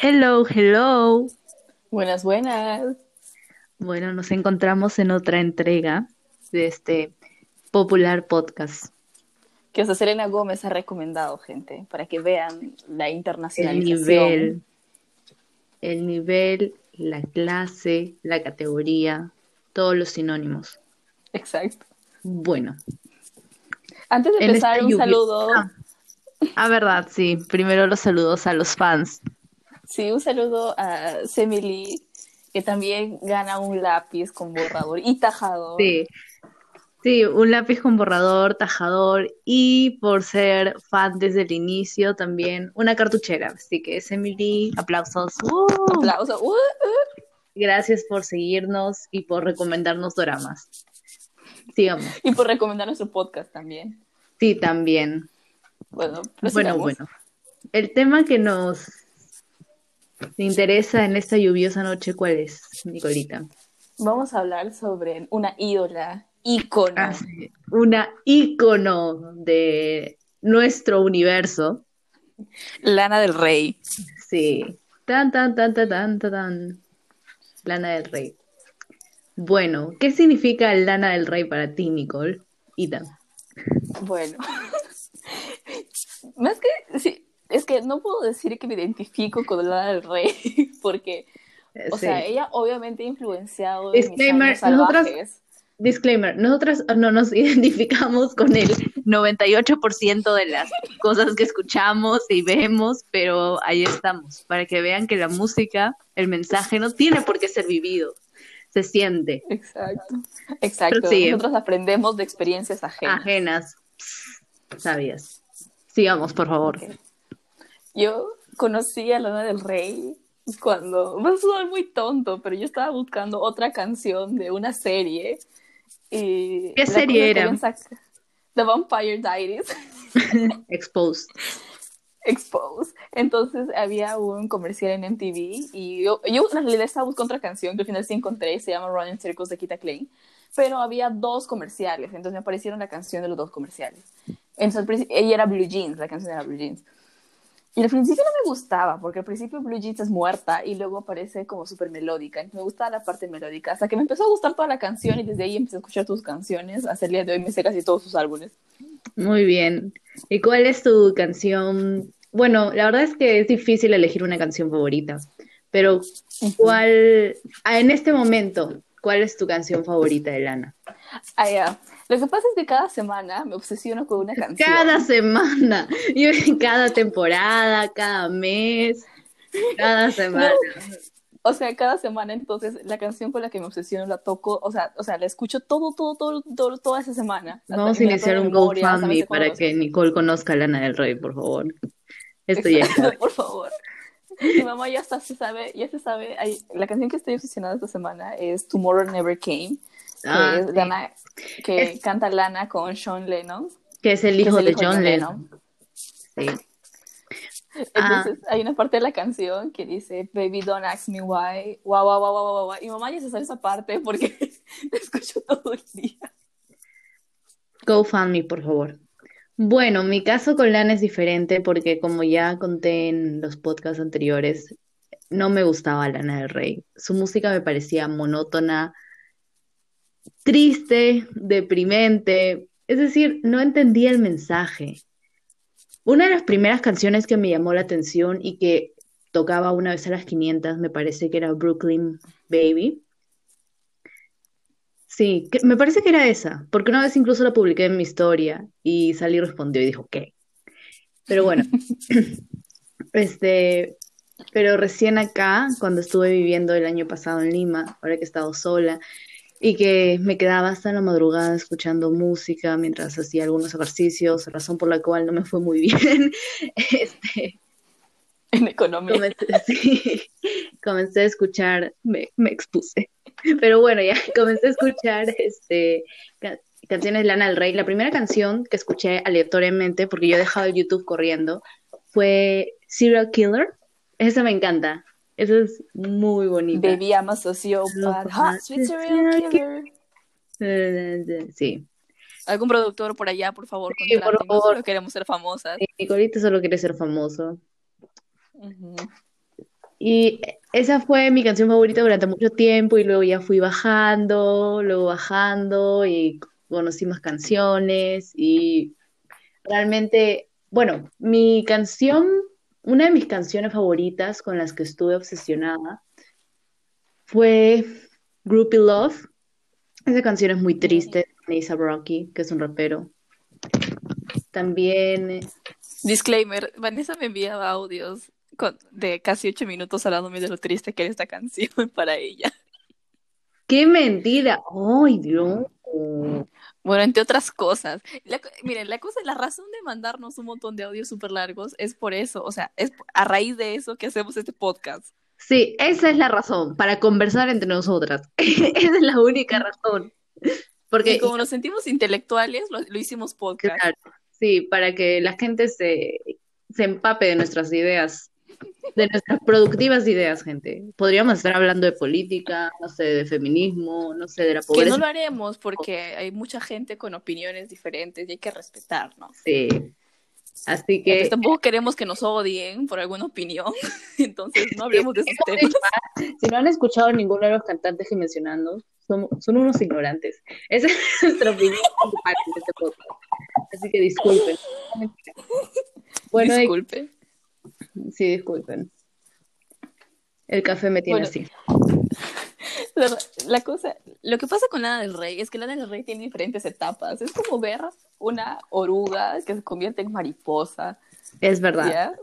Hello, hello. Buenas, buenas. Bueno, nos encontramos en otra entrega de este popular podcast. Que hasta Selena Gómez ha recomendado, gente, para que vean la El internacionalización. nivel, el nivel, la clase, la categoría, todos los sinónimos. Exacto. Bueno, Antes de empezar, un lluvia. saludo. Ah, ah, verdad, sí. Primero los saludos a los fans. Sí, un saludo a Semily, que también gana un lápiz con borrador y tajador. Sí, sí, un lápiz con borrador, tajador y por ser fan desde el inicio también una cartuchera. Así que es Emily, aplausos. ¡Uh! Aplauso. Uh, uh. Gracias por seguirnos y por recomendarnos doramas. Sigamos. Y por recomendar nuestro podcast también. Sí, también. Bueno, Bueno, bueno. El tema que nos interesa en esta lluviosa noche, ¿cuál es, Nicolita? Vamos a hablar sobre una ídola, ícono. Ah, sí, Una ícono de nuestro universo. Lana del Rey. Sí. Tan, tan, tan, tan, tan, tan, tan. Lana del Rey. Bueno, ¿qué significa Lana del Rey para ti, Nicole? Ita. Bueno, más que, sí, es que no puedo decir que me identifico con Lana del Rey, porque, o Sí. sea, ella obviamente ha influenciado Disclaimer, nosotras-. Disclaimer, nosotras no nos identificamos con el 98% de las cosas que escuchamos y vemos, pero ahí estamos, para que vean que la música, el mensaje no tiene por qué ser vivido, se siente. Exacto, exacto. Prosigue. Nosotros aprendemos de experiencias ajenas. Ajenas, sabias. Sigamos, por favor. Yo conocí a Lana del Rey cuando, va a sonar muy tonto, pero yo estaba buscando otra canción de una serie. Y ¿Qué serie era? The Vampire Diaries. Exposed. Expose. Entonces había un comercial en MTV y yo, yo en realidad estaba buscando otra canción que al final sí encontré, se llama Running Circles de Kita Klein, pero había dos comerciales, entonces me aparecieron la canción de los dos comerciales. Entonces ella era Blue Jeans, la canción era Blue Jeans. Y al principio no me gustaba, porque al principio Blue Jeans es muerta y luego aparece como súper melódica. Me gustaba la parte melódica, hasta que me empezó a gustar toda la canción y desde ahí empecé a escuchar sus canciones. Hasta el día de hoy me sé casi todos sus álbumes. Muy bien. ¿Y cuál es tu canción? Bueno, la verdad es que es difícil elegir una canción favorita, pero ¿cuál, ah, en este momento, cuál es tu canción favorita de Lana? Ah, ya. Lo que pasa es que cada semana me obsesiono con una canción. Cada semana, yo cada temporada, cada mes, cada semana. O sea, cada semana entonces la canción con la que me obsesiono la toco, o sea, o sea, la escucho todo, todo, todo, todo toda esa semana. Vamos a iniciar un GoFundMe para que Nicole conozca a Lana del Rey, por favor. Esto ya está. Por favor. Mi mamá ya hasta se sabe, ya se sabe, la canción que estoy obsesionada esta semana es Tomorrow Never Came, que Ah, es sí. Lana, que Es- canta Lana con Sean Lennon. Que es el hijo es de el hijo John Lennon. Sí. Ah. Entonces hay una parte de la canción que dice Baby don't ask me why, guau, guau, guau, guau, guau, guau. Y mamá ya se sabe esa parte porque la escucho todo el día. GoFundMe, por favor. Bueno, mi caso con Lana es diferente porque como ya conté en los podcasts anteriores, no me gustaba Lana del Rey. Su música me parecía monótona, triste, deprimente. Es decir, no entendía el mensaje. Una de las primeras canciones que me llamó la atención y que tocaba una vez a las 500 me parece que era Brooklyn Baby. Sí, que- me parece que era esa, porque una vez incluso la publiqué en mi historia y Sally respondió y dijo, ¿qué? Pero bueno, este, pero recién acá, cuando estuve viviendo el año pasado en Lima, ahora que he estado sola, y que me quedaba hasta la madrugada escuchando música mientras hacía algunos ejercicios, razón por la cual no me fue muy bien, este, En economía. comencé, sí, comencé a escuchar, me, me expuse, pero bueno, ya comencé a escuchar este, ca- canciones de Lana del Rey. La primera canción que escuché aleatoriamente, porque yo dejaba el YouTube corriendo, fue Serial Killer. Esa me encanta, esa es muy bonita. Baby, I'm a sociopath. Hot, sweet serial killer. Eh, Sí, Algún productor por allá, por favor, Sí, por favor. solo queremos ser famosas. Nicolita solo quiere ser famoso. Y esa fue mi canción favorita durante mucho tiempo y luego ya fui bajando, luego bajando y conocí más canciones y realmente, bueno, mi canción, una de mis canciones favoritas con las que estuve obsesionada fue Groupie Love. Esa canción es muy triste, de A$AP Rocky, que es un rapero. También Disclaimer, Vanessa me enviaba audios con- de casi ocho minutos hablándome de lo triste que era esta canción para ella. ¡Qué mentira! ¡Ay, Dios! Bueno, entre otras cosas. La miren, la cosa, la razón de mandarnos un montón de audios súper largos es por eso, o sea, es a raíz de eso que hacemos este podcast. Sí, esa es la razón, para conversar entre nosotras. Esa es la única razón. Porque, Y como nos sentimos intelectuales, lo, lo hicimos podcast. claro, sí, para que la gente se, se empape de nuestras ideas, de nuestras productivas ideas, gente. Podríamos estar hablando de política, no sé, de feminismo, no sé, de la Que pobreza. no lo haremos porque hay mucha gente con opiniones diferentes y hay que respetarnos. Sí. Así Entonces, que tampoco queremos que nos odien por alguna opinión, entonces no hablemos de esos temas. si no han escuchado ninguno de los cantantes que mencionando, son, son unos ignorantes. Esa es nuestra opinión en este podcast. Así que disculpen. Bueno, Disculpe. Sí, disculpen. El café me tiene Bueno, así. La, la cosa, lo que pasa con Lana del Rey es que Lana del Rey tiene diferentes etapas. Es como ver una oruga que se convierte en mariposa. Es verdad. ¿ya?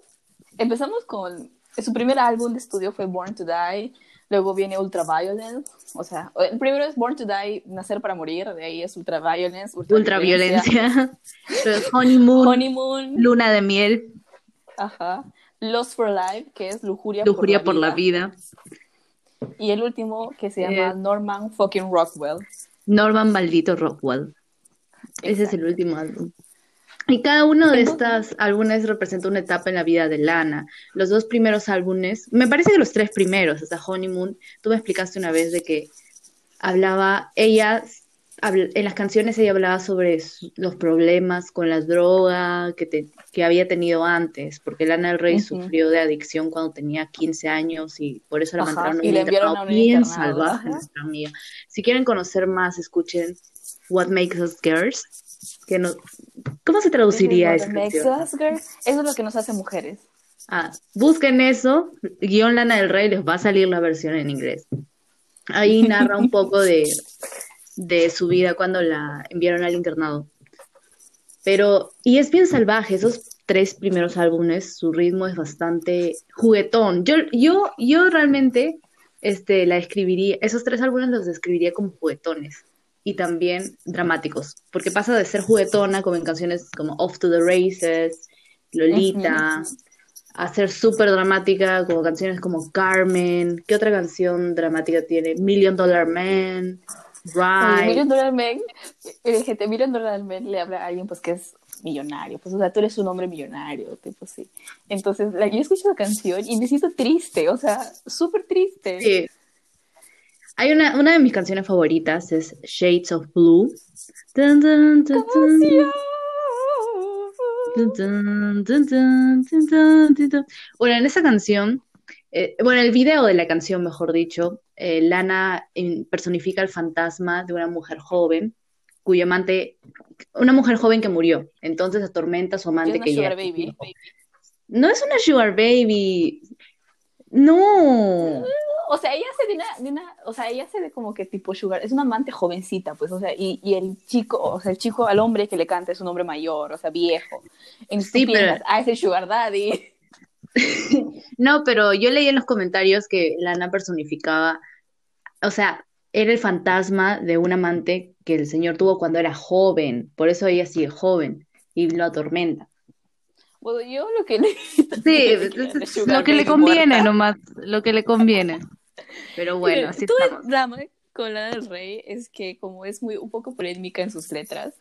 Empezamos con su primer álbum de estudio fue Born to Die. Luego viene Ultraviolence. O sea, el primero es Born to Die, Nacer para Morir. De ahí es Ultraviolence. Ultraviolencia. Pero Honeymoon, Honeymoon. luna de miel, Ajá. Lost for Life, que es Lujuria, lujuria por la vida. Y el último que se llama Eh. Norman fucking Rockwell. Norman Maldito Rockwell. Ese es el último álbum. Y cada uno de estos álbumes representa una etapa en la vida de Lana. Los dos primeros álbumes, me parece que los tres primeros, hasta Honeymoon, tú me explicaste una vez de que hablaba, ella, en las canciones ella hablaba sobre los problemas con la droga que, te- que había tenido antes, porque Lana del Rey sufrió de adicción cuando tenía 15 años y por eso la Ajá, mandaron y un internado a bien salvaje, nuestra amiga. Si quieren conocer más, escuchen What Makes Us Girls, que no, ¿cómo se traduciría What esa makes canción? us girls. Eso es lo que nos hace mujeres. Ah, busquen eso, guion Lana del Rey, les va a salir la versión en inglés. Ahí narra un poco de, de su vida cuando la enviaron al internado. Pero, y es bien salvaje, esos tres primeros álbumes, su ritmo es bastante juguetón. Yo, yo, yo realmente este, la escribiría, esos tres álbumes los describiría como juguetones y también dramáticos, porque pasa de ser juguetona, como en canciones como Off to the Races, Lolita, a ser súper dramática, como canciones como Carmen. ¿Qué otra canción dramática tiene? Million Dollar Man, Ride. Million Dollar Man, eh, gente, Million Dollar Man le habla a alguien pues que es millonario, pues o sea, tú eres un hombre millonario, tipo sí. Entonces, la, yo escucho la canción y me siento triste, o sea, súper triste. Sí. Hay una, una de mis canciones favoritas, es Shades of Blue. Dun, dun, dun. Bueno, en esa canción, eh, bueno, el video de la canción, mejor dicho, eh, Lana personifica el fantasma de una mujer joven, cuyo amante, una mujer joven que murió, entonces atormenta a su amante que ya baby. No es una sugar baby, no. O sea, ella hace de una, de una, o sea, ella hace de como que tipo sugar, es una amante jovencita, pues, o sea, y, y el chico, o sea, el chico al hombre que le canta es un hombre mayor, o sea, viejo. Tú Sí, pero- piensas, ah, es el sugar daddy. No, pero yo leí en los comentarios que Lana personificaba, o sea, era el fantasma de un amante que el señor tuvo cuando era joven, por eso ella sigue joven y lo atormenta. Bueno, yo lo que Sí, es- es lo que le conviene nomás, lo que le conviene. Pero bueno, así todo estamos. el drama con Lana del Rey es que como es muy un poco polémica en sus letras,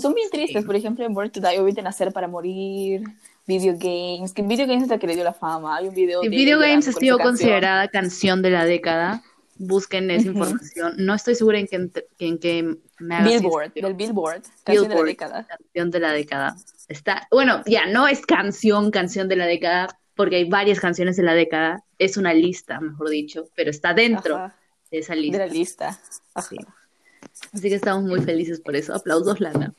son bien tristes. Por ejemplo, en Born to Die, obviamente Nacer para Morir, Video Games, que Video Games es la que le dio la fama. Hay un video Si de Video Games ha con considerada canción de la década, busquen esa información. No estoy segura en que, en que me Billboard, del Billboard, canción de la década. canción de la década. Está, bueno, ya no es canción, canción de la década, porque hay varias canciones de la década, es una lista, mejor dicho, pero está dentro Ajá, de esa de lista. la lista. Ajá. Sí. Así que estamos muy felices por eso. Aplausos, Lana.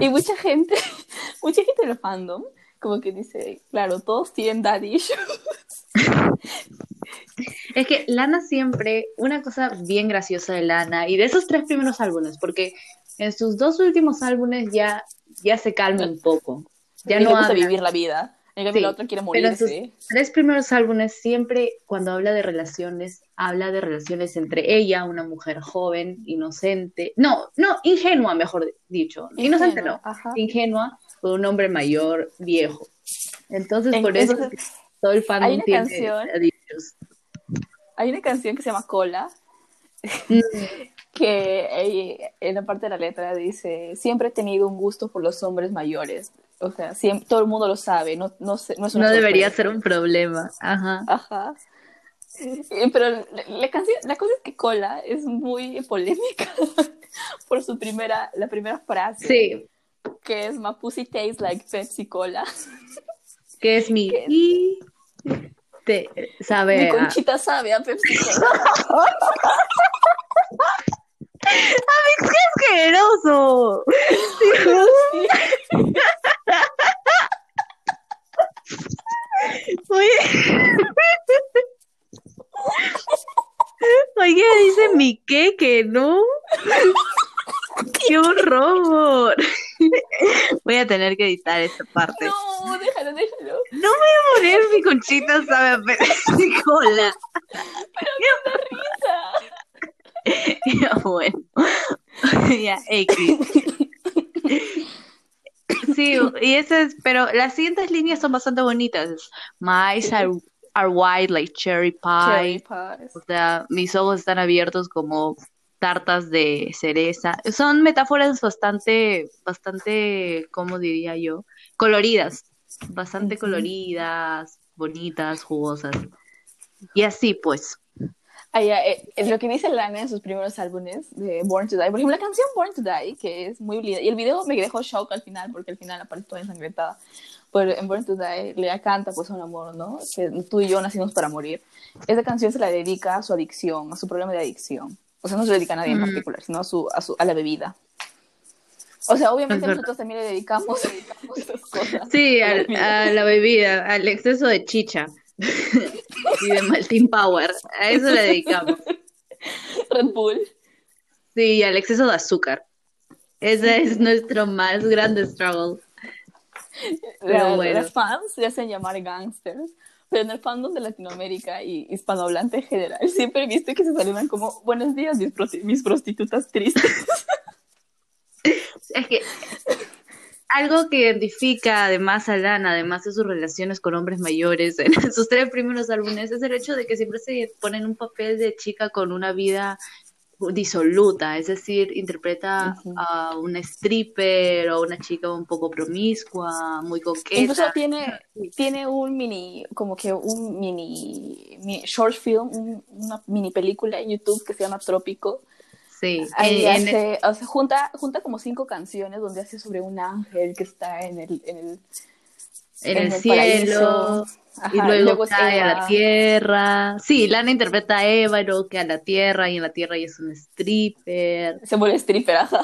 Y mucha gente, mucha gente del fandom, como que dice, claro, todos tienen daddy issues. Es que Lana siempre, una cosa bien graciosa de Lana, y de esos tres primeros álbumes, porque en sus dos últimos álbumes ya, ya se calma un poco. Ya no gusta vivir la vida. En cambio, Sí, la otra quiere Pero en sus morirse. tres primeros álbumes, siempre cuando habla de relaciones, habla de relaciones entre ella, una mujer joven, inocente, no, no, ingenua, mejor dicho, inocente no, ajá. ingenua, un hombre mayor, viejo. Entonces, En- por eso todo el hay fandom una tiene canción-. Hay una canción que se llama Cola, Mm, que eh, en la parte de la letra dice, siempre he tenido un gusto por los hombres mayores. O sea, siem- todo el mundo lo sabe, no, no, sé- no es una No debería ser un problema. Ajá. Ajá. Eh, Pero la, la canción, la cosa es que Cola es muy polémica por su primera, la primera frase, Sí, que es My pussy tastes like Pepsi Cola. que es mi ¿Qué? y te sabe Mi a- conchita sabe a Pepsi Cola. asqueroso. Oye. Oye, dice mi qué que no. Qué horror. Voy a tener que editar esta parte. No, déjalo, déjalo. No voy a poner mi conchita sabe a cola. Risa. Ya bueno. ya, X. Sí, y ese es, pero las siguientes líneas son bastante bonitas. My eyes are, are wide like cherry pie. Cherry. O sea, mis ojos están abiertos como tartas de cereza. Son metáforas bastante, bastante, ¿cómo diría yo? Coloridas. Bastante coloridas, bonitas, jugosas. Y así pues. Ah, eh, lo que dice Lana en sus primeros álbumes de Born to Die. Por ejemplo, la canción Born to Die, que es muy linda. Y el video me dejó shock al final, porque al final aparece toda ensangrentada. Pero en Born to Die, Lea canta pues un amor, ¿no? Que tú y yo nacimos para morir. Esa canción se la dedica a su adicción, a su problema de adicción. O sea, no se dedica a nadie en particular, sino a, su, a, su, a la bebida. O sea, obviamente nosotros también le dedicamos, dedicamos esas cosas. Sí, a la a bebida, al exceso de chicha y de Maltin Power. A eso le dedicamos. Red Bull. Sí, al exceso de azúcar. Ese es nuestro más grande struggle. La- bueno. Las fans se hacen llamar gangsters, pero en el fandom de Latinoamérica y hispanohablante en general, siempre he visto que se saludan como buenos días, mis, prosti- mis prostitutas tristes. Es que algo que identifica además a Lana, además de sus relaciones con hombres mayores en sus tres primeros álbumes, es el hecho de que siempre se pone en un papel de chica con una vida disoluta, es decir, interpreta a una stripper o una chica un poco promiscua, muy coqueta. Incluso tiene, tiene un mini, como que un mini, mini short film, un- una mini película en YouTube que se llama Trópico. Sí, Ahí en- en- hace, o sea, junta, junta como cinco canciones donde hace sobre un ángel que está en el, en el, en en el el cielo, y luego, es cae a la tierra. Sí, Lana interpreta a Eva, y luego cae a la tierra, y en la tierra ella es un stripper. Se vuelve stripper, ajá.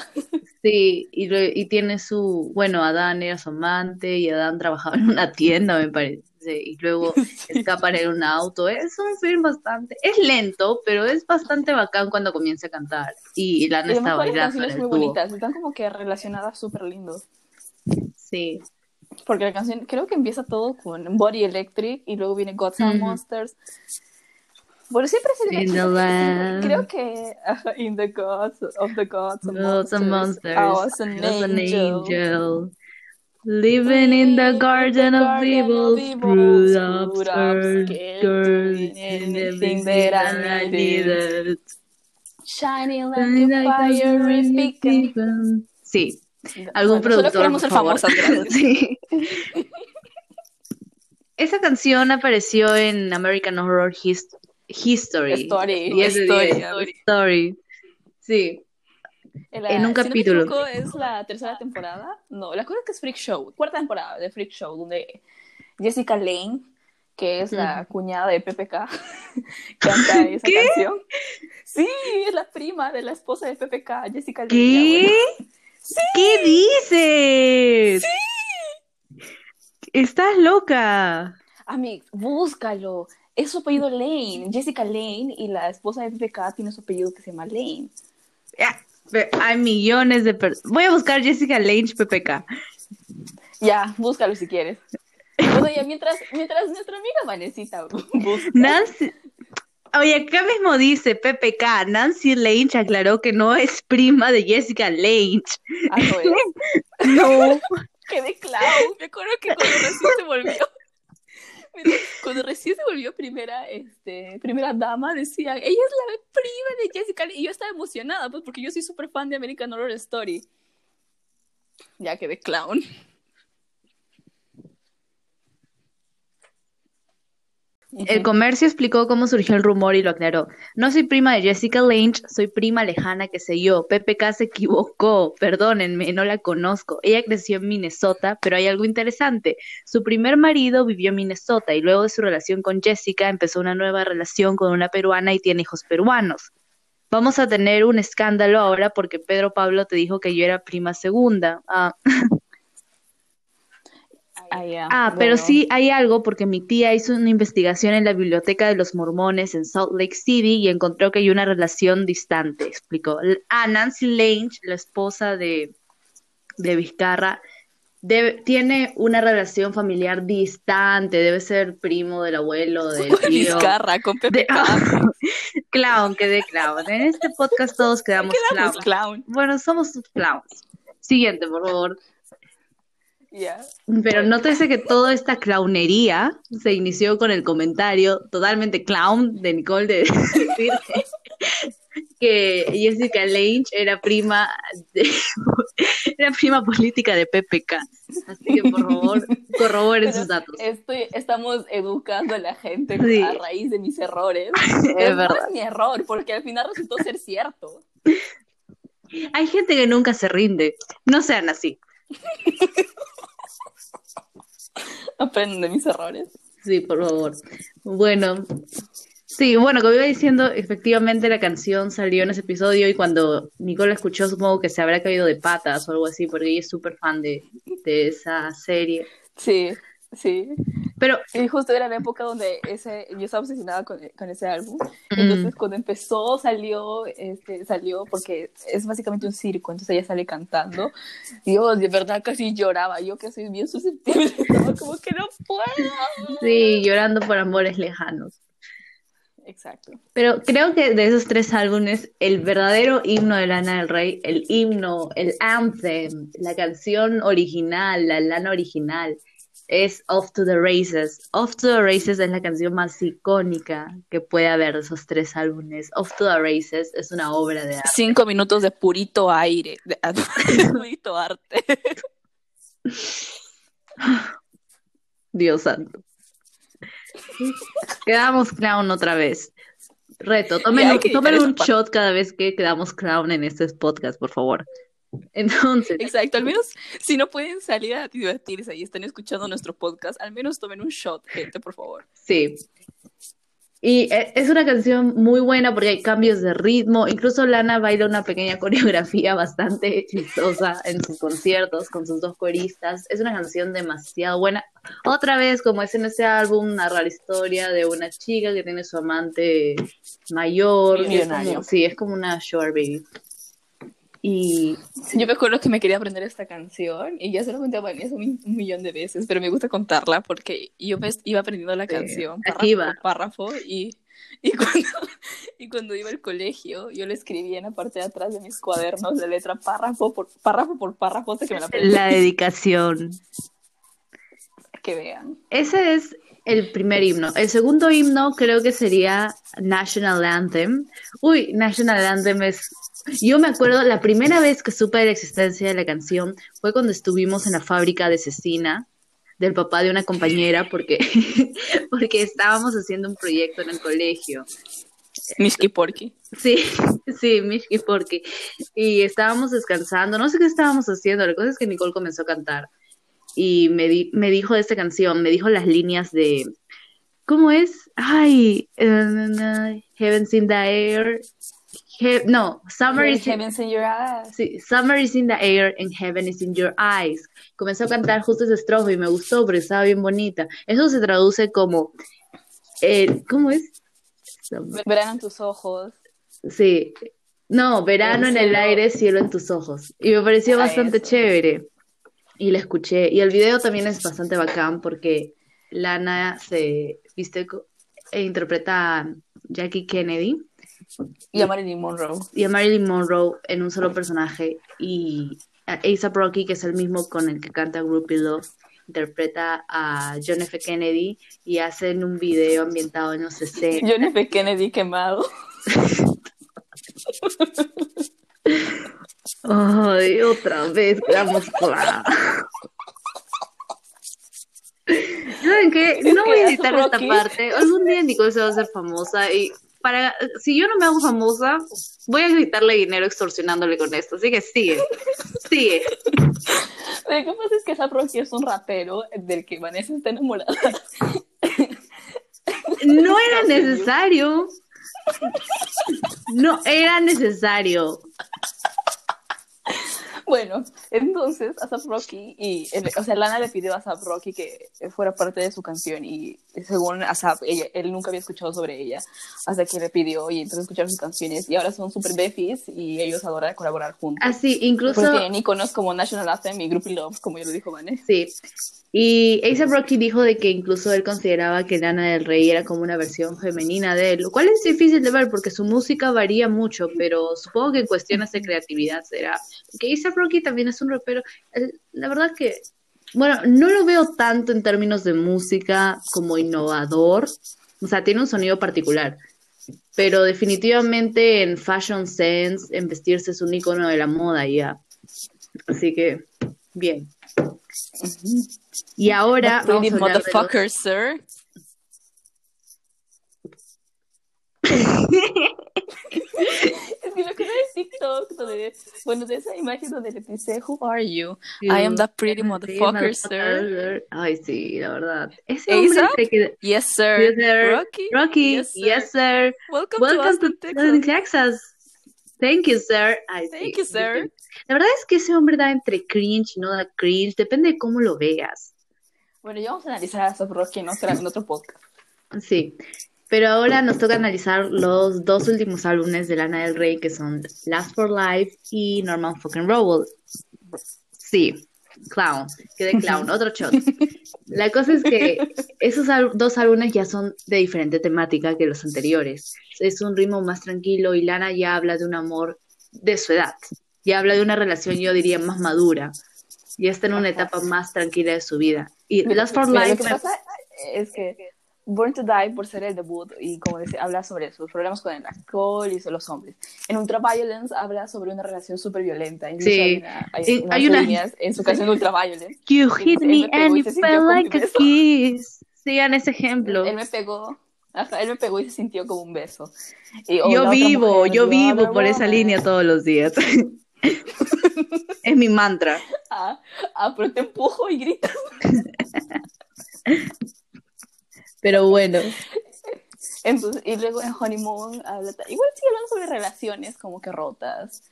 Sí, y, y tiene su, bueno, Adán era su amante, y Adán trabajaba en una tienda, me parece, y luego escapan en un auto. Es un film bastante, es lento, pero es bastante bacán cuando comienza a cantar. Y Lana Y está bailando canciones el muy bonitas, están como que relacionadas súper lindo. Sí, Porque la canción, creo que empieza todo con Body Electric y luego viene Gods and Ujú. Monsters. Bueno, siempre se land. Creo que ajá, In the Gods of the Gods and Gods and monsters. I was an, I was an angel. angel. Living in the garden of evil, screwed up, scared, girl, in everything that I needed. Shining like a like a fire fire beacon. beacon. Sí, algún Bueno, productor, Solo queremos por ser favor. famosas. Sí. Esa canción apareció en American Horror His- History. Story, 10 de 10. Story. Story. Sí, la- En un si no me capítulo. equivoco, es la tercera temporada. No, la cosa es que es Freak Show, cuarta temporada de Freak Show, donde Jessica Lane que es la cuñada de PPK, canta esa canción. Sí, es la prima de la esposa de PPK, Jessica ¿Qué? ¿Qué dices? Sí. Estás loca. Amix, búscalo. Es su apellido Lane, Jessica Lane, y la esposa de PPK tiene su apellido que se llama Lane. Hay millones de personas. Voy a buscar Jessica Lange PPK. Ya, búscalo si quieres. Bueno, ya mientras, mientras nuestra amiga Vanesita busca. Nancy. Oye, acá mismo dice PPK, Nancy Lange aclaró que no es prima de Jessica Lange. Ah, no. Quedé clown. Me acuerdo que cuando recién se volvió. Cuando recién se volvió primera, este, primera dama, decían, ella es la prima de Jessica Lange. Y yo estaba emocionada, pues, porque yo soy súper fan de American Horror Story. Ya quedé clown. El comercio explicó cómo surgió el rumor y lo aclaró. No soy prima de Jessica Lange, soy prima lejana que sé yo. PPK se equivocó, perdónenme, no la conozco. Ella creció en Minnesota, pero hay algo interesante. Su primer marido vivió en Minnesota y luego de su relación con Jessica empezó una nueva relación con una peruana y tiene hijos peruanos. Vamos a tener un escándalo ahora porque Pedro Pablo te dijo que yo era prima segunda. Ah. Ah. Ah, pero sí hay algo porque mi tía hizo una investigación en la biblioteca de los mormones en Salt Lake City y encontró que hay una relación distante, explicó. L- Ah, Nancy Lange, la esposa de, de Vizcarra, debe- tiene una relación familiar distante, debe ser primo del abuelo, del tío. Vizcarra con De- PPK. clown, quedé clown. En este podcast todos quedamos Quedamos clown. clown. Bueno, somos clowns. Siguiente, por favor. Pero nótese que toda esta clownería se inició con el comentario totalmente clown de Nicole de decir que, Jessica Lange era prima de- era prima política de PPK. Así que por favor, corroboren sus datos. Estoy, estamos educando a la gente Sí. a raíz de mis errores. Es no verdad. es mi error, porque al final resultó ser cierto. Hay gente que nunca se rinde. No sean así. Aprenden de mis errores. Sí, por favor. Bueno, sí, bueno, como iba diciendo, efectivamente la canción salió en ese episodio y cuando Nicole la escuchó, supongo que se habrá caído de patas o algo así, porque ella es súper fan de, de esa serie. Sí, sí. Pero, Y justo era la época donde ese, yo estaba obsesionada con, con ese álbum. mm, Entonces, cuando empezó, salió, este, salió porque es básicamente un circo, entonces ella sale cantando. Dios, de verdad casi lloraba. Yo que soy bien susceptible, estaba como que no puedo. sí, llorando por amores lejanos. Exacto. Pero creo que de esos tres álbumes, el verdadero himno de Lana del Rey, el himno, el anthem, la canción original, la Lana original, es Off to the Races. Off to the Races es la canción más icónica que puede haber de esos tres álbumes. Off to the Races es una obra de arte. Cinco minutos de purito aire, de, de purito arte. Dios santo. Quedamos clown otra vez. Reto, tomen, tomen un shot cada vez que quedamos clown en este podcast, por favor. Entonces, Exacto, al menos si no pueden salir a divertirse y están escuchando nuestro podcast, al menos tomen un shot, gente, por favor. Sí. Y e- es una canción muy buena porque hay cambios de ritmo. Incluso Lana baila una pequeña coreografía bastante chistosa en sus conciertos con sus dos coristas. Es una canción demasiado buena. Otra vez, como es en ese álbum, narra la historia de una chica que tiene su amante mayor. Millonario. sí, es como una short baby. Y Yo me acuerdo que me quería aprender esta canción y ya se lo conté a Vanessa un, un millón de veces, pero me gusta contarla porque yo me iba aprendiendo la Sí, canción párrafo por párrafo y, y, cuando, y cuando iba al colegio yo le escribía en la parte de atrás de mis cuadernos de letra párrafo por párrafo, por párrafo hasta que me la aprendí. la dedicación. Que vean. Ese es el primer himno. El segundo himno creo que sería National Anthem. Uy, National Anthem es... Yo me acuerdo, la primera vez que supe de la existencia de la canción fue cuando estuvimos en la fábrica de cecina del papá de una compañera porque, porque estábamos haciendo un proyecto en el colegio. Mishki Porky. Sí, sí, Mishki Porky. Y estábamos descansando, no sé qué estábamos haciendo, la cosa es que Nicole comenzó a cantar y me, di- me dijo de esta canción, me dijo las líneas de ¿Cómo es? Ay, uh, Heaven's in the Air. He no, Summer is, Heaven's in Your Eyes. sí, Summer is in the Air and Heaven is in Your Eyes. Comenzó a cantar justo ese estrofe y me gustó porque estaba bien bonita. Eso se traduce como, eh, ¿cómo es? Verán en tus ojos. Sí, no, verano en el aire, cielo en tus ojos. Y me pareció Ah, bastante eso. chévere. Y la escuché. Y el video también es bastante bacán porque Lana se viste e interpreta a Jackie Kennedy Y a Marilyn Monroe. y a Marilyn Monroe en un solo personaje. Y a A$AP Rocky, que es el mismo con el que canta Groupie Love, interpreta a John F. Kennedy y hacen un video ambientado en los 60. John F. Kennedy quemado. Ay, otra vez quedamos claro. ¿Saben qué? Es No que voy a editar esta parte. Algún día Nicole se va a hacer famosa y para si yo no me hago famosa, voy a quitarle dinero extorsionándole con esto. Así que sigue. Sigue. Lo que pasa es que es un rapero del que Vanessa está enamorada. No era necesario. No era necesario. Bueno, entonces a Zap Rocky y, el- o sea, Lana le pidió a Zap Rocky que fuera parte de su canción y según Asap, ella, él nunca había escuchado sobre ella hasta que le pidió y entonces escucharon sus canciones y ahora son super befis y ellos adoran colaborar juntos. Así, incluso Porque tienen iconos como National Anthem y Groupie Love, como ya lo dijo Vanessa. Sí. Y A$AP Rocky dijo de que incluso él consideraba que Lana del Rey era como una versión femenina de él, lo cual es difícil de ver porque su música varía mucho, pero supongo que en cuestiones de creatividad será. Que A$AP Rocky también es un rapero. La verdad que, bueno, no lo veo tanto en términos de música como innovador, o sea, tiene un sonido particular, pero definitivamente en fashion sense, en vestirse es un icono de la moda ya. Así que, bien. Y ahora vamos a los- sir. es que lo que veo en TikTok, donde, bueno, de esa imagen donde le dice, Who are you? I am the pretty Sí, motherfucker, sir. Ay, sí, la verdad. Ese hombre que- Yes, sir. Yes, sir. Rocky. Rocky, Yes, sir. yes, sir. Welcome, Welcome to to Texas. Texas. Thank you, sir. Sí, Thank you, sir. La verdad es que ese hombre da entre cringe y no da cringe, depende de cómo lo veas. Bueno, ya vamos a analizar a Sop Rocky otra, en otro podcast. Sí. Pero ahora nos toca analizar los dos últimos álbumes de Lana del Rey, que son Last for Life y Norman Fucking Rowell. Sí, clown, quedé clown, otro shot. La cosa es que esos dos álbumes ya son de diferente temática que los anteriores. Es un ritmo más tranquilo y Lana ya habla de un amor de su edad. Ya habla de una relación, yo diría, más madura. Ya está en una etapa más tranquila de su vida. Y Last for Mira, lo Life que pasa es que Born to Die, por ser el debut, y como decía, habla sobre sus problemas con el alcohol y sobre los hombres. En Ultraviolence habla sobre una relación súper violenta. Sí. Hay, una, hay, una- en su canción Ultraviolence. You hit me pegó and y it se sintió felt like a kiss. Sigan ese ejemplo. Él me pegó. Ajá, él me pegó y se sintió como un beso. Y- o la Yo vivo, mujer, yo You vivo por esa línea todos los días. es mi mantra. Ah, ah, pero te empujo y gritas. Pero bueno, Entonces, y luego en Honeymoon habla, igual sigue hablando sobre relaciones como que rotas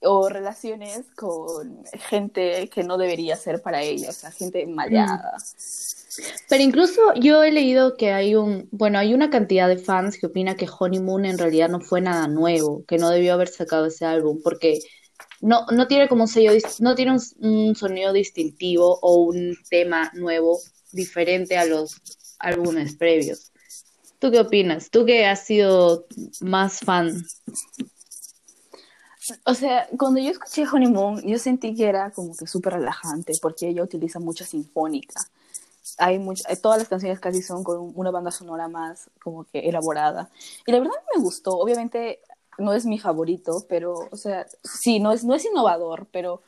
o relaciones con gente que no debería ser para ella, o sea, gente maleada. pero incluso yo he leído que hay un, bueno, hay una cantidad de fans que opina que Honeymoon en realidad no fue nada nuevo, que no debió haber sacado ese álbum, porque no, no tiene como un sello, no tiene un, un sonido distintivo o un tema nuevo diferente a los álbumes previos. ¿Tú qué opinas? Tú que has sido más fan. O sea, cuando yo escuché Honeymoon, yo sentí que era como que súper relajante porque ella utiliza mucha sinfónica. Hay much- eh, todas las canciones casi son con una banda sonora más como que elaborada. Y la verdad me gustó. Obviamente no es mi favorito, pero, o sea, sí, no es, no es innovador, pero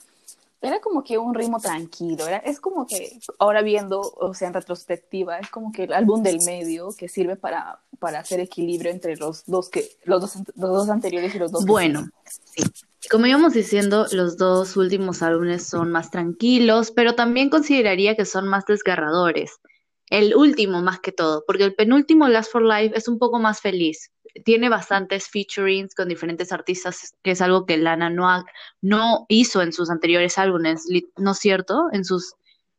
era como que un ritmo tranquilo. Era, es como que ahora viendo, o sea, en retrospectiva, es como que el álbum del medio que sirve para, para hacer equilibrio entre los dos, que, los, dos, los dos anteriores y los dos. Bueno, sí. Como íbamos diciendo, los dos últimos álbumes son más tranquilos, pero también consideraría que son más desgarradores. El último más que todo, porque el penúltimo, Last for Life, es un poco más feliz. Tiene bastantes featurings con diferentes artistas, que es algo que Lana no, ha- no hizo en sus anteriores álbumes, ¿no es cierto? En sus,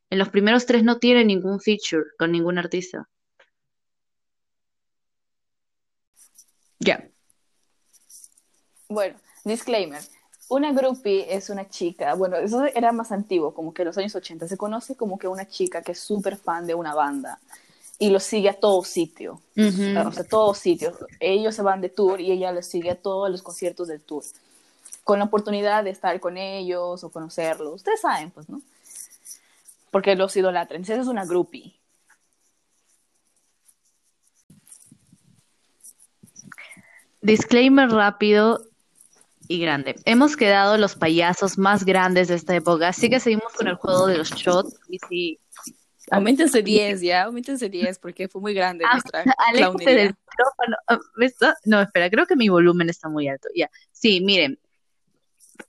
en los primeros tres no tiene ningún feature con ningún artista. Ya. Bueno, disclaimer. Una groupie es una chica, bueno, eso era más antiguo, como que en los años 80. Se conoce como que una chica que es súper fan de una banda y lo sigue a todo sitio. Ujú. O sea, todos sitios. Ellos se van de tour y ella los sigue a todos los conciertos del tour. Con la oportunidad de estar con ellos o conocerlos. Ustedes saben, pues, ¿no? Porque los idolatran. Esa es una groupie. Disclaimer rápido y grande. Hemos quedado los payasos más grandes de esta época, así que seguimos con el juego de los shots. Y si Aumentense 10, ya, aumentense 10 porque fue muy grande Ah, nuestra aléjate clownería. del micrófono. Ah. Ah, No, espera, creo que mi volumen está muy alto. Ya. Sí, miren.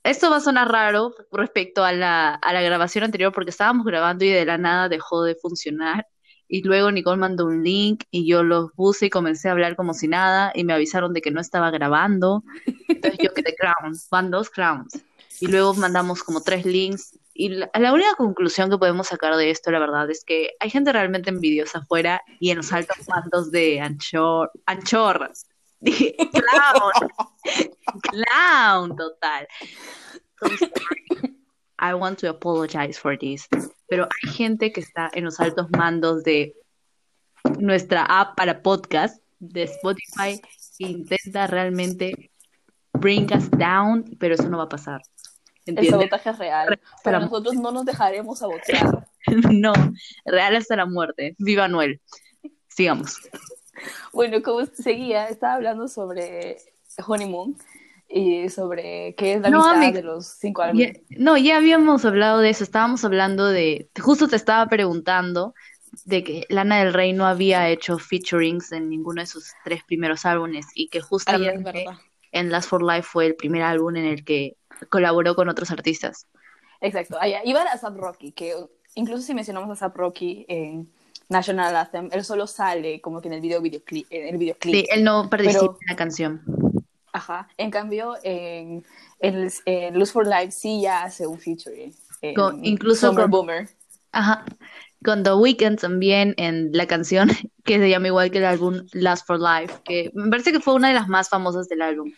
Esto va a sonar raro respecto a la, a la grabación anterior porque estábamos grabando y de la nada dejó de funcionar. Y luego Nicole mandó un link y yo lo puse y comencé a hablar como si nada y me avisaron de que no estaba grabando. Entonces yo quedé clowns, van dos clowns. Y luego mandamos como tres links. Y la, la única conclusión que podemos sacar de esto, la verdad, es que hay gente realmente envidiosa afuera y en los altos mandos de Anchor, Anchor. Dije, clown, clown, total. I want to apologize for this. Pero hay gente que está en los altos mandos de nuestra app para podcast de Spotify que intenta realmente bring us down, pero eso no va a pasar. El ¿Entiendes? sabotaje es real. Hasta Pero nosotros no nos dejaremos sabotear. No, real hasta la muerte. Viva Noel. Sigamos. Bueno, como seguía, estaba hablando sobre Honeymoon y sobre qué es la No, amistad de los cinco Ya- álbumes. no, ya habíamos hablado de eso. Estábamos hablando de. Justo te estaba preguntando de que Lana del Rey no había hecho featurings en ninguno de sus tres primeros álbumes y que justamente verdad. En Last for Life fue el primer álbum en el que colaboró con otros artistas. Exacto. Iba a Zap Rocky, que incluso si mencionamos a Zap Rocky en National Anthem, él solo sale como que en el video videoclip. En el videoclip. Sí, él no participa Pero- en la canción. Ajá. En cambio, en, en, en Lose for Life sí ya hace un featuring. en Con- incluso Summer con- Boomer. Ajá. Con The Weeknd también en la canción que se llama igual que el álbum Last for Life, que me parece que fue una de las más famosas del álbum.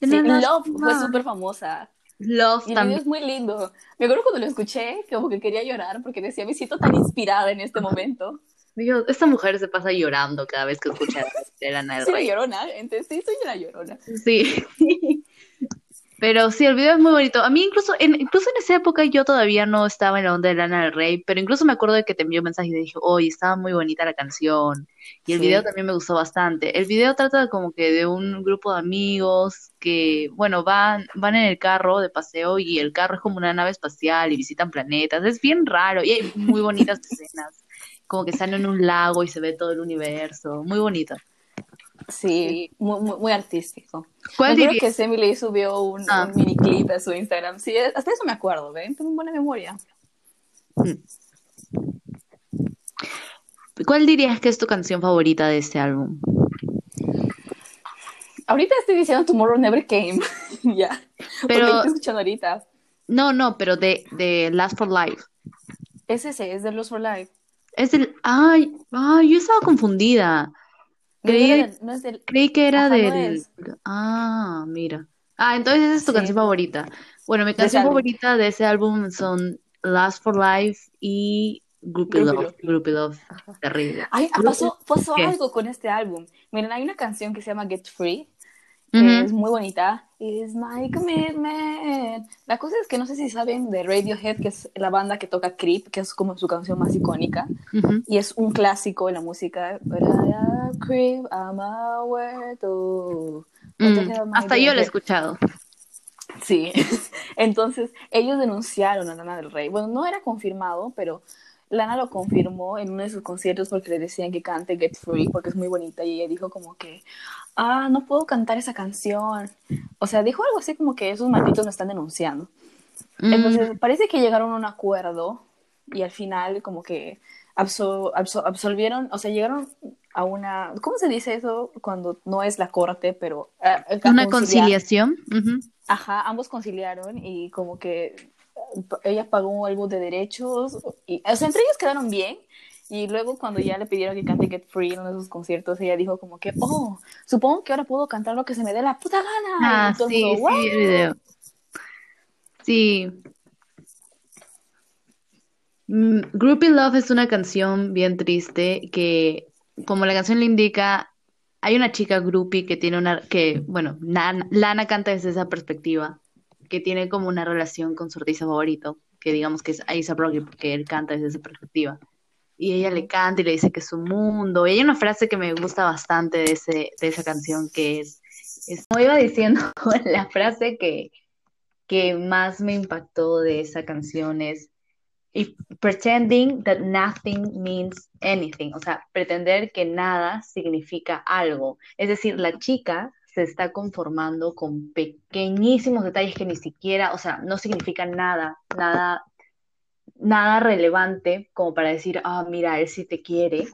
Sí, Love fue súper famosa. Love Y el video también. es muy lindo. Me acuerdo cuando lo escuché, como que quería llorar porque decía, me siento tan inspirada en este momento. Digo, esta mujer se pasa llorando cada vez que escucha de Lana del la Rey. llorona, entonces sí, soy la llorona. Sí. Pero sí, el video es muy bonito. A mí incluso en, incluso en esa época yo todavía no estaba en la onda de Lana del Rey, pero incluso me acuerdo de que te envió un mensaje y te dije, oye, estaba muy bonita la canción. Y el Sí. video también me gustó bastante. El video trata como que de un grupo de amigos que, bueno, van, van en el carro de paseo y el carro es como una nave espacial y visitan planetas. Es bien raro y hay muy bonitas escenas. Como que están en un lago y se ve todo el universo. Muy bonito. Sí, muy, muy, muy artístico. ¿Cuál me dirías? que Emily subió un, Ah. un mini clip a su Instagram. Sí, hasta eso me acuerdo, ¿ven? Tengo buena memoria. ¿Cuál dirías que es tu canción favorita de este álbum? Ahorita estoy diciendo Tomorrow Never Came. ya. Pero... Estoy escuchando ahorita. No, no, pero de, de Last for Life. Es ese, es de Lost for Life. Es el... Ay, ay, yo estaba confundida. Creí- no es del... Creí que era Ajá, del... Ah, mira. Ah, entonces esa es tu Sí. canción favorita. Bueno, mi canción favorita de ese álbum son Last for Life y Groupie Love. Love. Groupie Love. Terrible. Ay, ah, pasó, pasó algo con este álbum. Miren, hay una canción que se llama Get Free, es muy bonita. Is my commitment. La cosa es que no sé si saben de Radiohead, que es la banda que toca Creep, que es como su canción más icónica. Y es un clásico en la música. But I am creep, I'm the Mm, Hasta yo la he escuchado. Sí, entonces ellos denunciaron a Lana del Rey. Bueno, no era confirmado, pero Lana lo confirmó en uno de sus conciertos porque le decían que cante Get Free porque es muy bonita y ella dijo como que, ah, no puedo cantar esa canción. O sea, dijo algo así como que esos malditos me están denunciando. Mm, Entonces parece que llegaron a un acuerdo y al final como que absolvieron, o sea, llegaron a una, ¿cómo se dice eso cuando no es la corte, pero... Eh, una conciliación. Ajá, ambos conciliaron y como que ella pagó algo de derechos, y, o sea, entre ellos quedaron bien, y luego cuando ya le pidieron que cante Get Free en uno de sus conciertos, ella dijo como que, oh, supongo que ahora puedo cantar lo que se me dé la puta gana. Ah, sí, sí, el video. Sí. Mm, Groupie Love es una canción bien triste que, como la canción le indica, hay una chica groupie que tiene una, que, bueno, Lana, canta desde esa perspectiva, que tiene como una relación con su artista favorito, que digamos que es A$AP Rocky, porque él canta desde esa perspectiva. Y ella le canta y le dice que es su mundo. Y hay una frase que me gusta bastante de, ese, de esa canción que es, es como iba diciendo, la frase que, que más me impactó de esa canción es pretending that nothing means anything, o sea, pretender que nada significa algo. Es decir, la chica se está conformando con pequeñísimos detalles que ni siquiera, o sea, no significan nada, nada, nada relevante como para decir, ah, mira, él sí te quiere,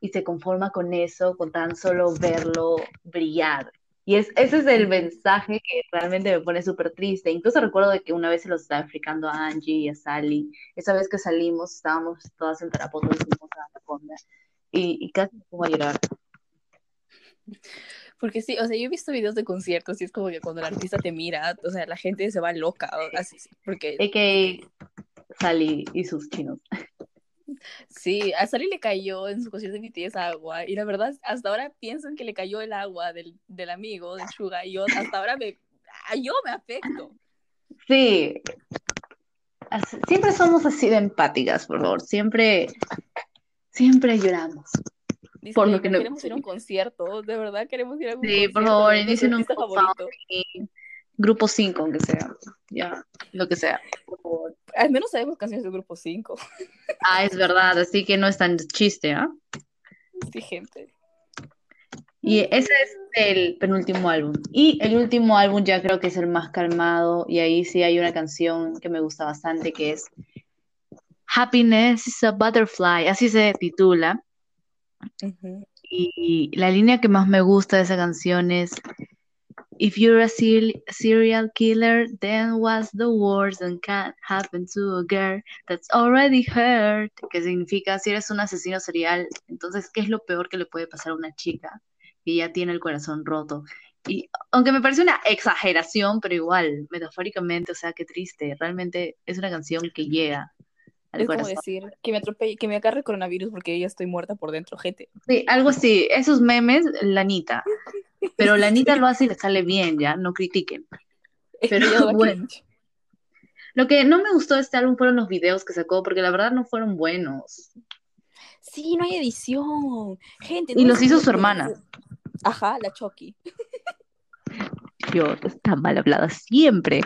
y se conforma con eso, con tan solo verlo brillar. Y es, ese es el mensaje que realmente me pone súper triste. Incluso recuerdo de que una vez se los estaba explicando a Angie y a Sally. Esa vez que salimos, estábamos todas en Tarapoto y, y casi me pongo a llorar. Porque sí, o sea, yo he visto videos de conciertos y es como que cuando el artista te mira, o sea, la gente se va loca, así, porque... Es que Sally y sus chinos. Sí, a Sally le cayó en su concierto de BTS agua y la verdad hasta ahora piensan que le cayó el agua del, del amigo, de Suga, y yo hasta ahora me, yo me afecto. Sí, siempre somos así de empáticas, por favor, siempre, siempre lloramos. Por lo que no queremos ir a un concierto, de verdad queremos ir a un concierto. Sí, por favor, inicien un favorito. Grupo 5, aunque sea, ya, lo que sea, por favor. Al menos sabemos canciones del grupo 5. Ah, es verdad, así que no es tan chiste, ¿ah? Sí, gente. Y ese es el penúltimo álbum. Y el último álbum ya creo que es el más calmado. Y ahí sí hay una canción que me gusta bastante que es Happiness is a Butterfly. Así se titula. Y la línea que más me gusta de esa canción es If you're a serial killer, then what's the worst that can happen to a girl that's already hurt? Que significa, si eres un asesino serial, entonces, ¿qué es lo peor que le puede pasar a una chica que ya tiene el corazón roto? Y aunque me parece una exageración, pero igual, metafóricamente, o sea, qué triste. Realmente es una canción que llega al es como decir que me atropelle, que me agarre coronavirus porque ya estoy muerta por dentro, gente. Sí, algo así. Esos memes, la Anita. Pero la Anita lo hace y le sale bien, ya, no critiquen. Pero bueno. Lo que no me gustó de este álbum fueron los videos que sacó, porque la verdad no fueron buenos. Sí, no hay edición. Gente. y los hizo su hermana. Ajá, la Chucky. Dios, está mal hablada siempre.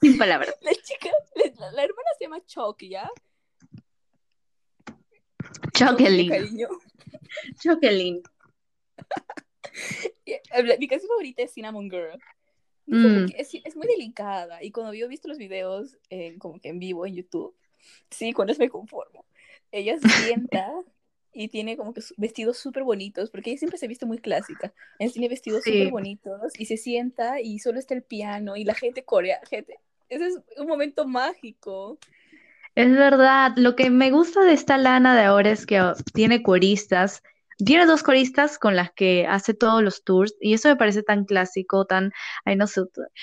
Sin palabras. La chica, la, hermana se llama Chucky, ¿ya? Choquelin. Choquelin. Mi canción favorita es Cinnamon Girl. Mm. es, muy delicada. Y cuando yo he visto los videos como que en vivo en YouTube, sí, con eso me conformo. Ella se sienta y tiene como que vestidos súper bonitos, porque ella siempre se viste muy clásica. Ella tiene vestidos súper bonitos y se sienta y solo está el piano y la gente corea. Gente, ese es un momento mágico. Es verdad, lo que me gusta de esta lana de ahora es que tiene coristas tiene dos coristas con las que hace todos los tours y eso me parece tan clásico, tan, ay, no sé,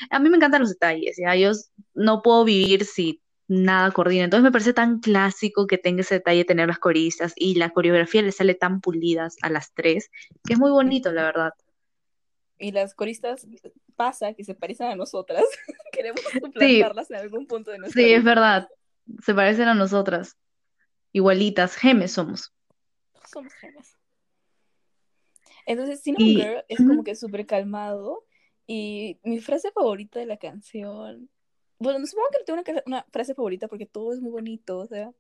a mí me encantan los detalles, ya, yo no puedo vivir si nada coordina, entonces me parece tan clásico que tenga ese detalle de tener las coristas y la coreografía le sale tan pulidas a las tres, que es muy bonito, la verdad. Y las coristas pasa que se parecen a nosotras, queremos suplantarlas en algún punto de nuestra Sí, es verdad, se parecen a nosotras, igualitas, gemes somos. Somos gemes. Entonces, Cinnamon Girl es como que súper calmado. Y mi frase favorita de la canción. Bueno, no supongo que no tengo una, una, frase favorita porque todo es muy bonito, o sea.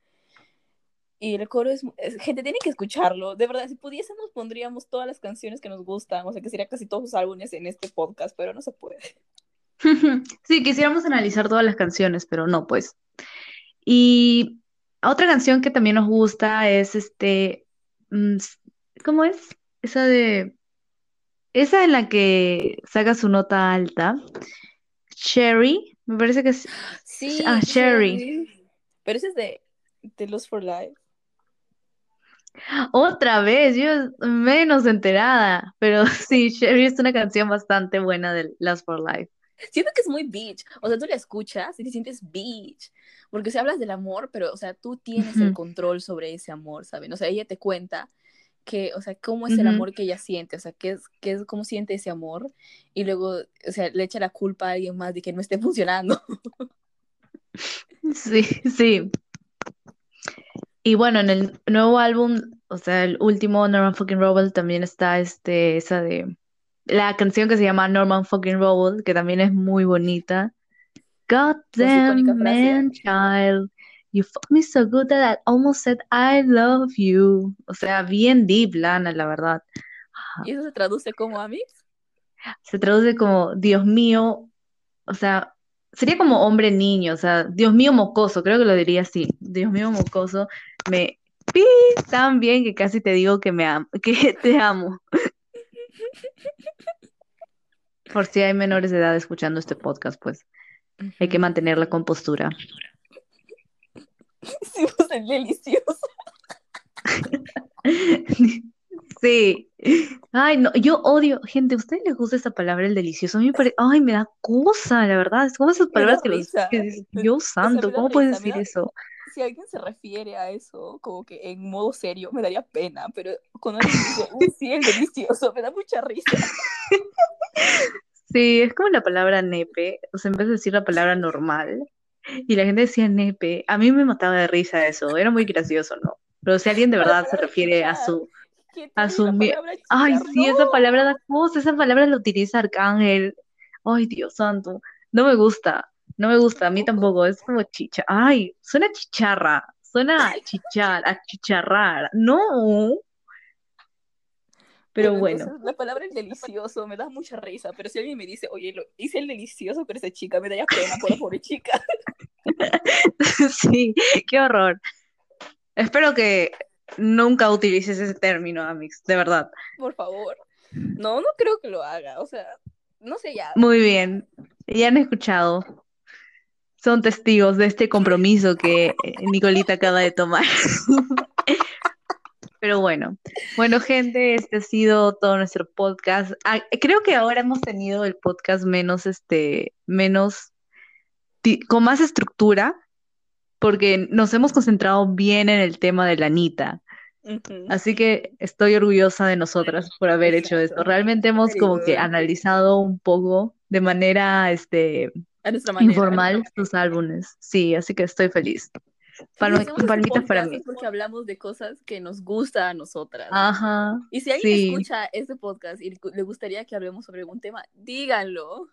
Y el coro es, Gente, tiene que escucharlo. De verdad, si pudiésemos, pondríamos todas las canciones que nos gustan. O sea, que sería casi todos los álbumes en este podcast, pero no se puede. sí, quisiéramos analizar todas las canciones, pero no, pues. Y otra canción que también nos gusta es este, mm, ¿cómo es? Esa de, esa en la que saca su nota alta. Sherry, me parece que es, Sí, ah, Sherry. Pero ese es de, de Lost for Life. Otra vez, yo menos enterada, pero sí, Sherry es una canción bastante buena de Last for Life. Siento que es muy beach. O sea, tú la escuchas y te sientes beach. Porque si hablas del amor, pero, o sea, tú tienes el control sobre ese amor, ¿saben? O sea, ella te cuenta que, o sea, cómo es el amor que ella siente, o sea, qué es, qué es, cómo siente ese amor. Y luego, o sea, le echa la culpa a alguien más de que no esté funcionando. Sí, sí. Y bueno, en el nuevo álbum, o sea, el último Norman Fucking Rubble también está este, esa de la canción que se llama Norman Fucking Rubble, que también es muy bonita. Goddamn frase. man child, you fucked me so good that I almost said I love you. O sea, bien deep, Lana, la verdad. Y eso se traduce como Amix. Se traduce como Dios mío, o sea, sería como hombre niño, o sea, Dios mío mocoso, creo que lo diría así. Dios mío mocoso, me pi tan bien que casi te digo que me amo, que te amo. Por si hay menores de edad escuchando este podcast, pues hay que mantener la compostura. Hicimos el delicioso. Sí. Ay, no, yo odio, gente, ¿a ustedes les gusta esa palabra, el delicioso? A mí me parece, ay, me da cosa, la verdad. Es como esas palabras que los que dices, Dios santo, ¿cómo puedes decir eso? Si alguien se refiere a eso como que en modo serio, me daría pena, pero cuando alguien dice, uy, sí, el delicioso, me da mucha risa. Sí, es como la palabra nepe, o sea, en vez de decir la palabra normal, y la gente decía nepe, a mí me mataba de risa eso, era muy gracioso, ¿no? Pero si alguien de verdad se refiere a su, a su, ay, sí, esa palabra da cosa, esa palabra la utiliza Arcángel, ay, Dios santo, no me gusta, no me gusta, a mí Tampoco. es como chicha, ay, suena chicharra, suena a chichar, a chicharrar, no, pero Bueno, entonces la palabra el delicioso me da mucha risa, pero si alguien me dice, oye, lo hice el delicioso con esa chica, me daría pena por la pobre chica. Sí, qué horror. Espero que nunca utilices ese término, Amix, de verdad. Por favor. No, no creo que lo haga, o sea, no sé ya. Muy bien, ya han escuchado. Son testigos de este compromiso que eh, Nicolita acaba de tomar. Pero bueno, bueno, gente, este ha sido todo nuestro podcast. Ah, creo que ahora hemos tenido el podcast menos, este, menos, con más estructura, porque nos hemos concentrado bien en el tema de la Anita. Así que estoy orgullosa de nosotras por haber hecho esto. Realmente hemos como que analizado un poco de manera, este, A nuestra manera. informal sus álbumes. Sí, así que estoy feliz. Palma- palmitas para mí. porque hablamos de cosas que nos gusta a nosotras. Ajá, Y si alguien sí. escucha este podcast y le gustaría que hablemos sobre algún tema, díganlo.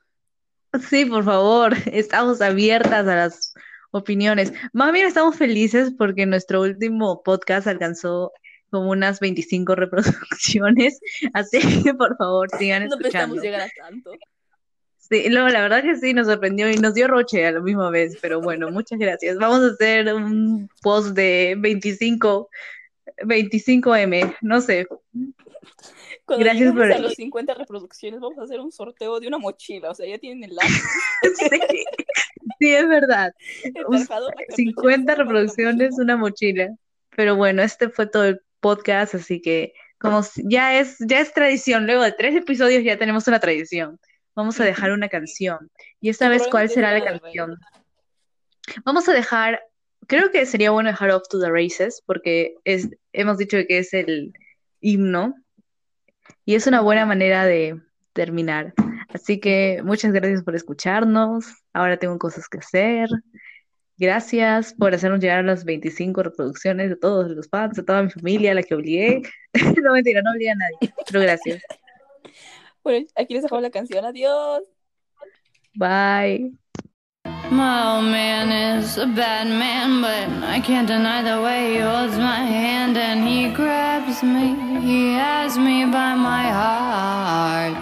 Sí, por favor, estamos abiertas a las opiniones. Más bien estamos felices porque nuestro último podcast alcanzó como unas 25 reproducciones, así que por favor sigan No pensamos llegar a tanto. Sí, no, la verdad que sí, nos sorprendió y nos dio roche a la misma vez, pero bueno, muchas gracias. Vamos a hacer un post de 25, 25M, no sé. Cuando Gracias por- a los 50 reproducciones, vamos a hacer un sorteo de una mochila. O sea, ya tienen el lápiz, Sí, sí, es verdad. el Un- cargador, la 50 cartuchera, la reproducciones, mochila. una mochila. Pero bueno, este fue todo el podcast, así que como ya es, ya es tradición, luego de tres episodios ya tenemos una tradición. Vamos a dejar una canción. Y esta vez, ¿cuál será la canción? Vamos a dejar, creo que sería bueno dejar Off to the Races, porque es, hemos dicho que es el himno, y es una buena manera de terminar. Así que muchas gracias por escucharnos. Ahora tengo cosas que hacer. Gracias por hacernos llegar a las 25 reproducciones de todos los fans, de toda mi familia, a la que obligué. No, mentira, no obligué a nadie, pero gracias. Bueno, aquí les dejamos la canción. Adiós. Bye. My old man is a bad man, but I can't deny the way he holds my hand and he grabs me. He has me by my heart.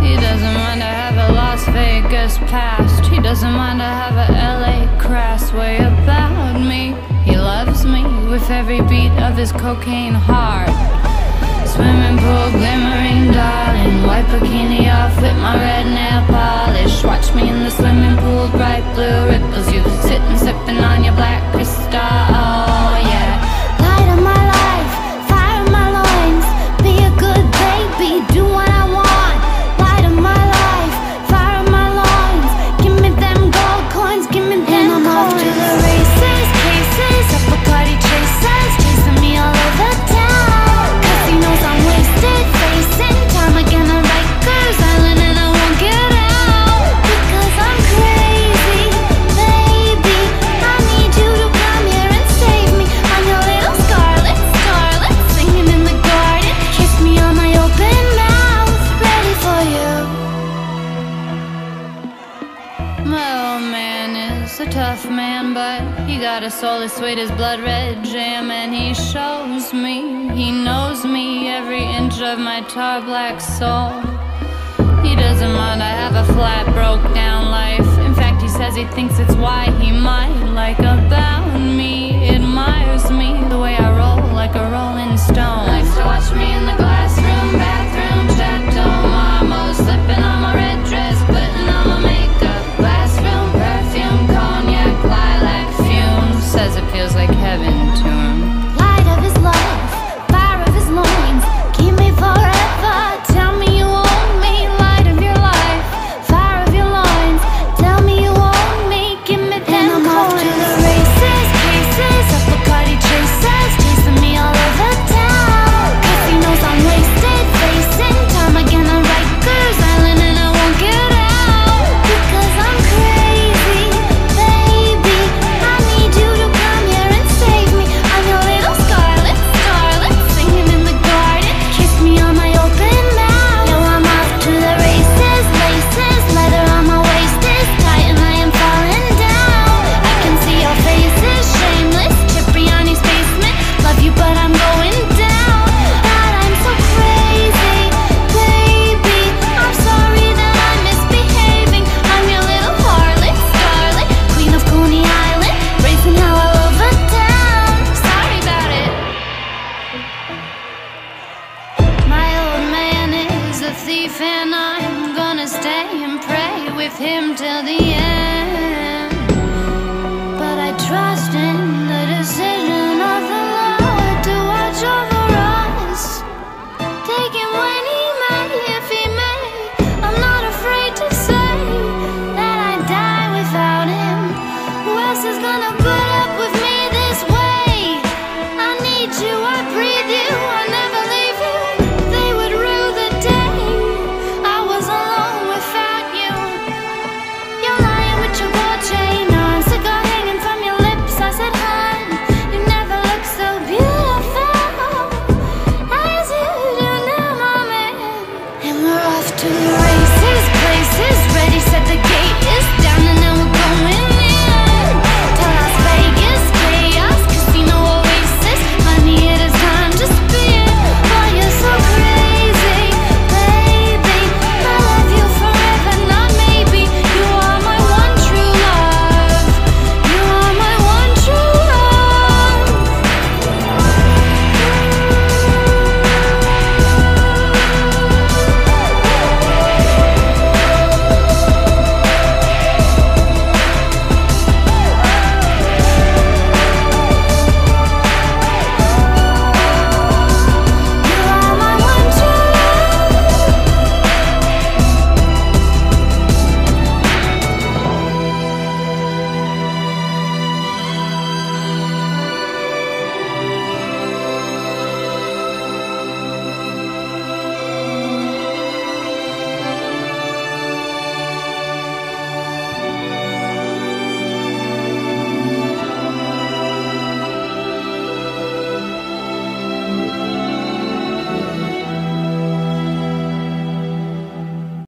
He doesn't mind to have a Las Vegas past. He doesn't mind to have a LA crass way about me. He loves me with every beat of his cocaine heart swimming pool glimmering, darling. White bikini off with my red nail polish. Watch me in the swimming pool, bright blue ripples. You sitting, sipping on your black crystal. It is blood red jam and he shows me he knows me every inch of my tar black soul. He doesn't mind i have a flat broke down life. In fact he says he thinks it's why he might like about me. Admires me the way i roll like a rolling stone. Likes to watch me in the